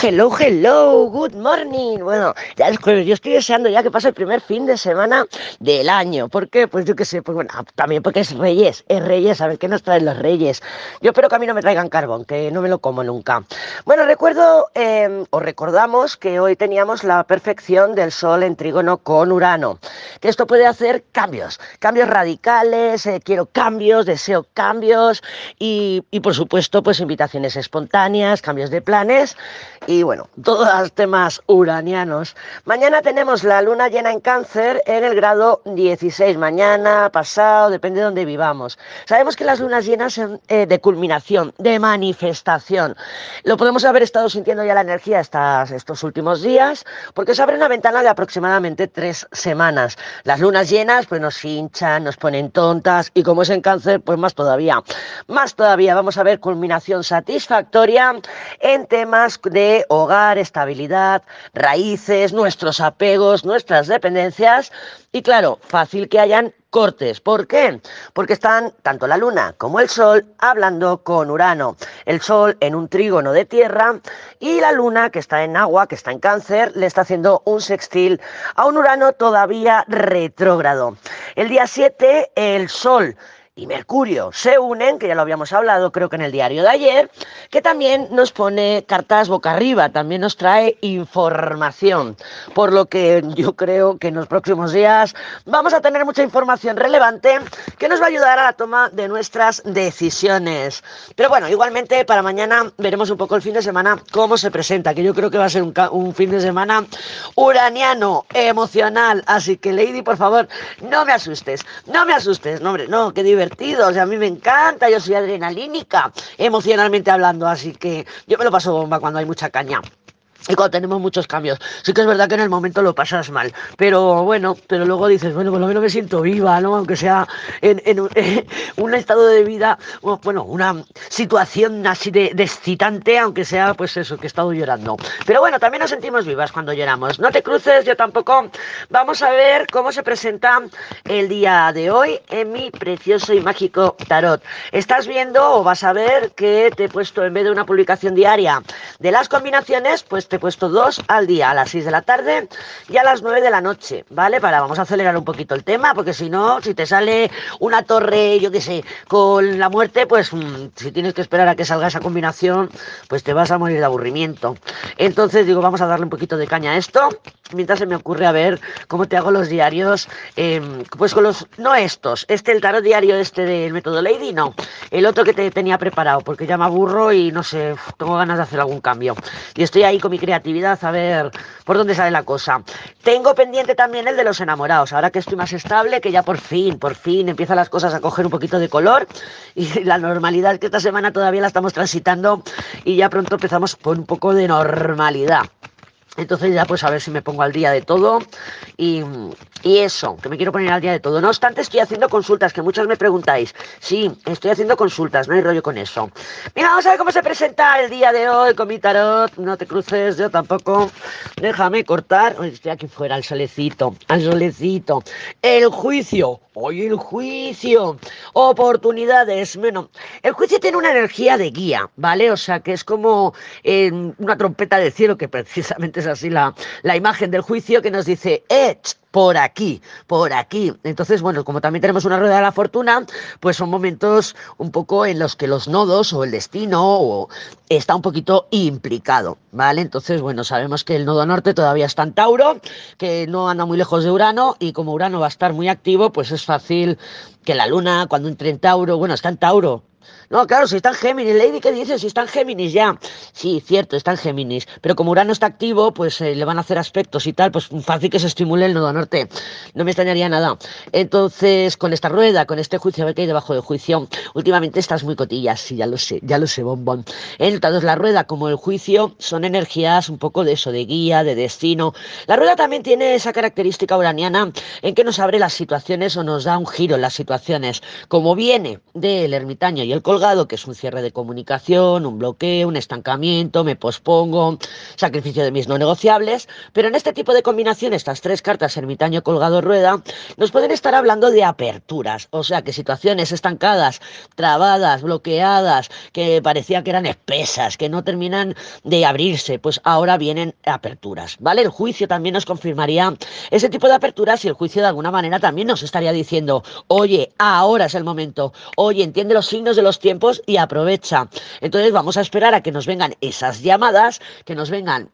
Hello, hello, good morning. Bueno, ya yo estoy deseando ya que pase el primer fin de semana del año. ¿Por qué? Pues yo qué sé, pues bueno, también porque es Reyes, es Reyes, a ver qué nos traen los Reyes. Yo espero que a mí no me traigan carbón, que no me lo como nunca. Bueno, recuerdo, eh, o recordamos que hoy teníamos la perfección del Sol en trígono con Urano, que esto puede hacer cambios, cambios radicales, eh, quiero cambios, deseo cambios y, y por supuesto, pues invitaciones espontáneas, cambios de planes y bueno, todos los temas uranianos. Mañana tenemos la luna llena en cáncer en el grado 16, mañana, pasado, depende de donde vivamos. Sabemos que las lunas llenas son eh, de culminación, de manifestación. Lo podemos haber estado sintiendo ya la energía estas, estos últimos días, porque se abre una ventana de aproximadamente tres semanas. Las lunas llenas pues nos hinchan, nos ponen tontas y como es en cáncer, pues más todavía. Más todavía vamos a ver culminación satisfactoria en temas de hogar, estabilidad, raíces, nuestros apegos, nuestras dependencias y claro, fácil que hayan cortes. ¿Por qué? Porque están tanto la Luna como el Sol hablando con Urano. El Sol en un trígono de tierra y la Luna, que está en agua, que está en cáncer, le está haciendo un sextil a un Urano todavía retrógrado. El día 7, el Sol y Mercurio se unen, que ya lo habíamos hablado creo que en el diario de ayer, que también nos pone cartas boca arriba, también nos trae información, por lo que yo creo que en los próximos días vamos a tener mucha información relevante que nos va a ayudar a la toma de nuestras decisiones. Pero bueno, igualmente para mañana veremos un poco el fin de semana cómo se presenta, que yo creo que va a ser un, fin de semana uraniano, emocional, así que Lady, por favor, no me asustes, no me asustes, no hombre, no, qué divertido a mí me encanta, yo soy adrenalínica, emocionalmente hablando, así que yo me lo paso bomba cuando hay mucha caña. Y cuando tenemos muchos cambios. Sí que es verdad que en el momento lo pasas mal. Pero bueno, pero luego dices, bueno, por lo menos me siento viva, ¿no? Aunque sea en, un, estado de vida, bueno, una situación así de, excitante, aunque sea pues eso, que he estado llorando. Pero bueno, también nos sentimos vivas cuando lloramos. No te cruces, yo tampoco. Vamos a ver cómo se presenta el día de hoy en mi precioso y mágico tarot. Estás viendo o vas a ver que te he puesto en vez de una publicación diaria de las combinaciones, pues te he puesto dos al día, a las 6 de la tarde y a las 9 de la noche, ¿vale? Para, vamos a acelerar un poquito el tema, porque si no, si te sale una torre, yo qué sé, con la muerte, pues mm, si tienes que esperar a que salga esa combinación, pues te vas a morir de aburrimiento. Entonces digo, vamos a darle un poquito de caña a esto, mientras se me ocurre a ver cómo te hago los diarios, em, pues con los, no estos, este, el tarot diario este del método Lady, no, el otro que te tenía preparado, porque ya me aburro y no sé, tengo ganas de hacer algún cambio. Y estoy ahí con mi creatividad a ver por dónde sale la cosa. Tengo pendiente también el de los enamorados, ahora que estoy más estable, que ya por fin, por fin empiezan las cosas a coger un poquito de color y la normalidad que esta semana todavía la estamos transitando y ya pronto empezamos con un poco de normalidad. Entonces ya pues a ver si me pongo al día de todo y, eso, que me quiero poner al día de todo. No obstante, estoy haciendo consultas, que muchos me preguntáis. Sí, estoy haciendo consultas, no hay rollo con eso. Mira, vamos a ver cómo se presenta el día de hoy con mi tarot. No te cruces, yo tampoco. Déjame cortar. Estoy aquí fuera, al solecito, al solecito. El juicio. Hoy el juicio. Oportunidades. Bueno, el juicio tiene una energía de guía, ¿vale? O sea, que es como eh, una trompeta del cielo, que precisamente es así la, la imagen del juicio, que nos dice, ech, por aquí, por aquí. Entonces, bueno, como también tenemos una rueda de la fortuna, pues son momentos un poco en los que los nodos o el destino o está un poquito implicado, ¿vale? Entonces, bueno, sabemos que el nodo norte todavía está en Tauro, que no anda muy lejos de Urano y como Urano va a estar muy activo, pues es fácil que la luna cuando entre en Tauro, bueno, está en Tauro, no, claro, si está en Géminis, Lady, ¿qué dices? Si está en Géminis ya. Sí, cierto, está en Géminis. Pero como Urano está activo, pues eh, le van a hacer aspectos y tal, pues fácil que se estimule el nodo norte. No me extrañaría nada. Entonces, con esta rueda, con este juicio, a ver qué hay debajo del juicio. Últimamente estás muy cotillas, sí, ya lo sé, ya lo sé, bombón. Entonces, la rueda como el juicio son energías un poco de eso, de guía, de destino. La rueda también tiene esa característica uraniana en que nos abre las situaciones o nos da un giro en las situaciones. Como viene del ermitaño ahí el colgado, que es un cierre de comunicación, un bloqueo, un estancamiento, me pospongo, sacrificio de mis no negociables, pero en este tipo de combinación, estas tres cartas, ermitaño, colgado, rueda, nos pueden estar hablando de aperturas, o sea que situaciones estancadas, trabadas, bloqueadas, que parecía que eran espesas, que no terminan de abrirse, pues ahora vienen aperturas, ¿vale? El juicio también nos confirmaría ese tipo de aperturas y el juicio de alguna manera también nos estaría diciendo, oye, ahora es el momento, oye, entiende los signos de los tiempos y aprovecha. Entonces vamos a esperar a que nos vengan esas llamadas, que nos vengan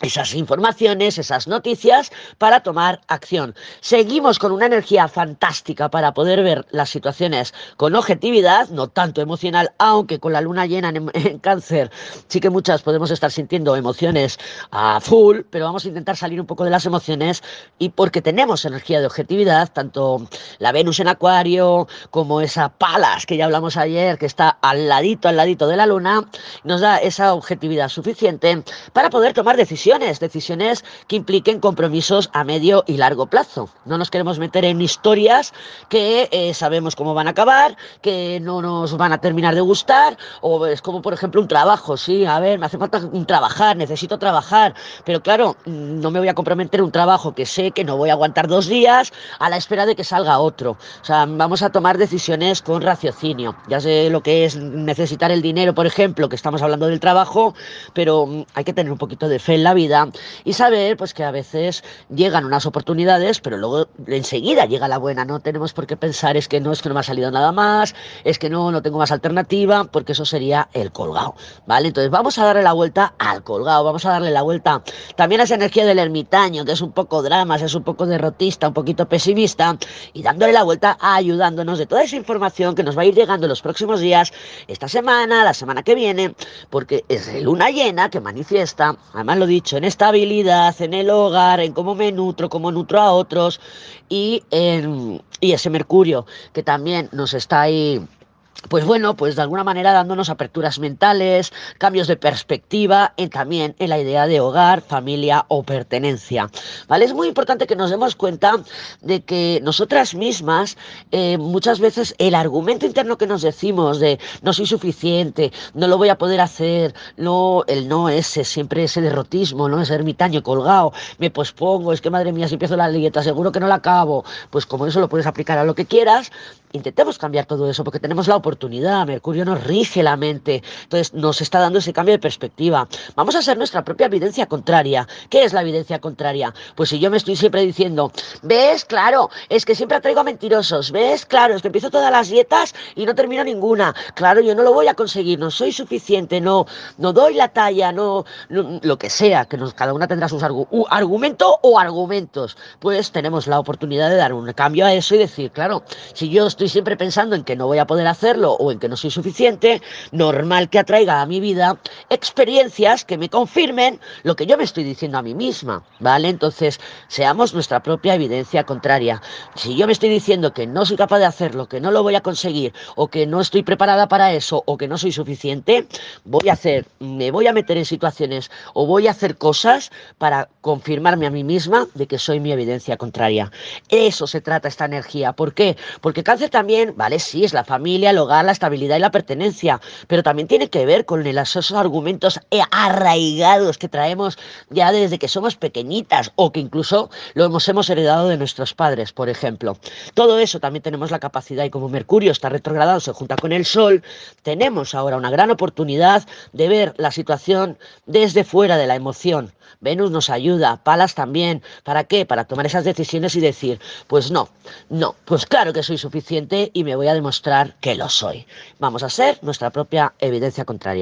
esas informaciones, esas noticias para tomar acción. Seguimos con una energía fantástica para poder ver las situaciones con objetividad, no tanto emocional, aunque con la luna llena en, en, cáncer sí que muchas podemos estar sintiendo emociones a full, pero vamos a intentar salir un poco de las emociones y porque tenemos energía de objetividad, tanto la Venus en acuario como esa palas que ya hablamos ayer, que está al ladito, al ladito de la luna, nos da esa objetividad suficiente para poder tomar decisiones decisiones, decisiones que impliquen compromisos a medio y largo plazo. No nos queremos meter en historias que eh, sabemos cómo van a acabar, que no nos van a terminar de gustar, o es como por ejemplo un trabajo, sí, a ver, me hace falta trabajar, necesito trabajar, pero claro, no me voy a comprometer un trabajo que sé que no voy a aguantar dos días a la espera de que salga otro. O sea, vamos a tomar decisiones con raciocinio. Ya sé lo que es necesitar el dinero, por ejemplo, que estamos hablando del trabajo, pero mm, hay que tener un poquito de fe vida y saber pues que a veces llegan unas oportunidades, pero luego enseguida llega la buena, no tenemos por qué pensar es que no es que no me ha salido nada más, es que no, no tengo más alternativa, porque eso sería el colgado, ¿vale? Entonces vamos a darle la vuelta al colgado, vamos a darle la vuelta también a esa energía del ermitaño, que es un poco dramas, es un poco derrotista, un poquito pesimista, y dándole la vuelta ayudándonos de toda esa información que nos va a ir llegando en los próximos días, esta semana, la semana que viene, porque es luna llena que manifiesta, además lo dicho, en estabilidad, en el hogar, en cómo me nutro, cómo nutro a otros y, en, y ese Mercurio que también nos está ahí pues bueno, pues de alguna manera dándonos aperturas mentales, cambios de perspectiva y también en la idea de hogar, familia o pertenencia. ¿Vale? Es muy importante que nos demos cuenta de que nosotras mismas eh, muchas veces el argumento interno que nos decimos de no soy suficiente, no lo voy a poder hacer, no, el no ese, siempre ese derrotismo, no ese ermitaño colgado, me pospongo, es que madre mía, si empiezo la dieta seguro que no la acabo, pues como eso lo puedes aplicar a lo que quieras, intentemos cambiar todo eso porque tenemos la oportunidad, Mercurio nos rige la mente, entonces nos está dando ese cambio de perspectiva. Vamos a ser nuestra propia evidencia contraria. ¿Qué es la evidencia contraria? Pues si yo me estoy siempre diciendo, ves, claro, es que siempre atraigo a mentirosos, ves, claro, es que empiezo todas las dietas y no termino ninguna, claro, yo no lo voy a conseguir, no soy suficiente, no, no doy la talla, no, lo que sea, que cada una tendrá sus argu argumento o argumentos, pues tenemos la oportunidad de dar un cambio a eso y decir, claro, si yo estoy siempre pensando en que no voy a poder hacerlo o en que no soy suficiente, normal que atraiga a mi vida experiencias que me confirmen lo que yo me estoy diciendo a mí misma, ¿vale? Entonces, seamos nuestra propia evidencia contraria. Si yo me estoy diciendo que no soy capaz de hacerlo, que no lo voy a conseguir, o que no estoy preparada para eso, o que no soy suficiente, voy a hacer, me voy a meter en situaciones o voy a hacer cosas para confirmarme a mí misma de que soy mi evidencia contraria. Eso se trata esta energía. ¿Por qué? Porque cáncer también, vale, sí, es la familia, el la estabilidad y la pertenencia, pero también tiene que ver con esos argumentos arraigados que traemos ya desde que somos pequeñitas o que incluso lo hemos, hemos heredado de nuestros padres, por ejemplo. Todo eso también tenemos la capacidad y como Mercurio está retrogradado, se junta con el Sol, tenemos ahora una gran oportunidad de ver la situación desde fuera de la emoción. Venus nos ayuda, Palas también. ¿Para qué? Para tomar esas decisiones y decir, pues no, no, pues claro que soy suficiente y me voy a demostrar que lo soy. Vamos a ser nuestra propia evidencia contraria.